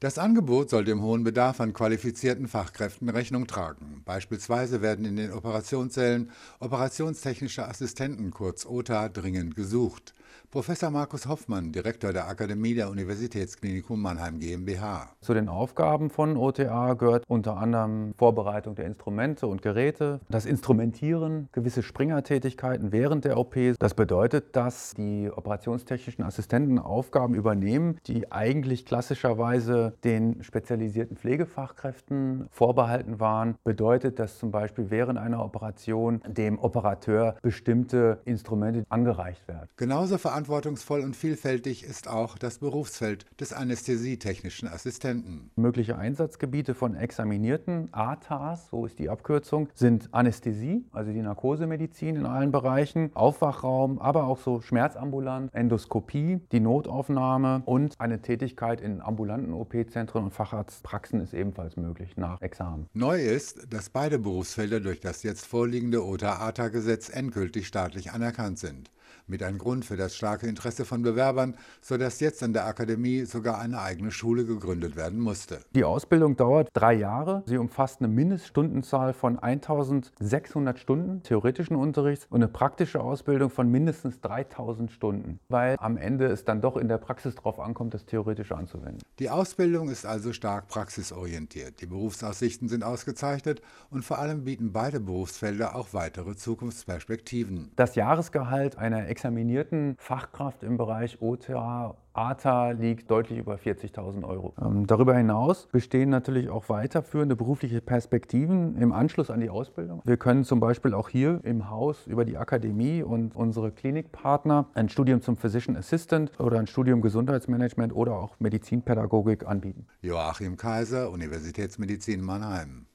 Das Angebot soll dem hohen Bedarf an qualifizierten Fachkräften Rechnung tragen. Beispielsweise werden in den Operationssälen operationstechnische Assistenten kurz OTA dringend gesucht. Professor Markus Hoffmann, Direktor der Akademie der Universitätsklinikum Mannheim GmbH. Zu den Aufgaben von OTA gehört unter anderem Vorbereitung der Instrumente und Geräte, das Instrumentieren, gewisse Springertätigkeiten während der OP. Das bedeutet, dass die operationstechnischen Assistenten Aufgaben übernehmen, die eigentlich klassischerweise den spezialisierten Pflegefachkräften vorbehalten waren. Bedeutet, dass zum Beispiel während einer Operation dem Operateur bestimmte Instrumente angereicht werden. Genauso verantwortungsvoll und vielfältig ist auch das Berufsfeld des anästhesietechnischen Assistenten. Mögliche Einsatzgebiete von examinierten ATAs, so ist die Abkürzung, sind Anästhesie, also die Narkosemedizin in allen Bereichen, Aufwachraum, aber auch so schmerzambulant, Endoskopie, die Notaufnahme und eine Tätigkeit in ambulanten OP-Zentren und Facharztpraxen ist ebenfalls möglich nach Examen. Neu ist, dass beide Berufsfelder durch das jetzt vorliegende OTA-ATA-Gesetz endgültig staatlich anerkannt sind mit ein Grund für das starke Interesse von Bewerbern, sodass jetzt an der Akademie sogar eine eigene Schule gegründet werden musste. Die Ausbildung dauert drei Jahre. Sie umfasst eine Mindeststundenzahl von 1600 Stunden theoretischen Unterrichts und eine praktische Ausbildung von mindestens 3000 Stunden, weil am Ende es dann doch in der Praxis darauf ankommt, das Theoretische anzuwenden. Die Ausbildung ist also stark praxisorientiert. Die Berufsaussichten sind ausgezeichnet und vor allem bieten beide Berufsfelder auch weitere Zukunftsperspektiven. Das Jahresgehalt einer examinierten Fachkraft im Bereich OTA ATA liegt deutlich über 40.000 Euro. Ähm, darüber hinaus bestehen natürlich auch weiterführende berufliche Perspektiven im Anschluss an die Ausbildung. Wir können zum Beispiel auch hier im Haus über die Akademie und unsere Klinikpartner ein Studium zum Physician Assistant oder ein Studium Gesundheitsmanagement oder auch Medizinpädagogik anbieten. Joachim Kaiser, Universitätsmedizin Mannheim.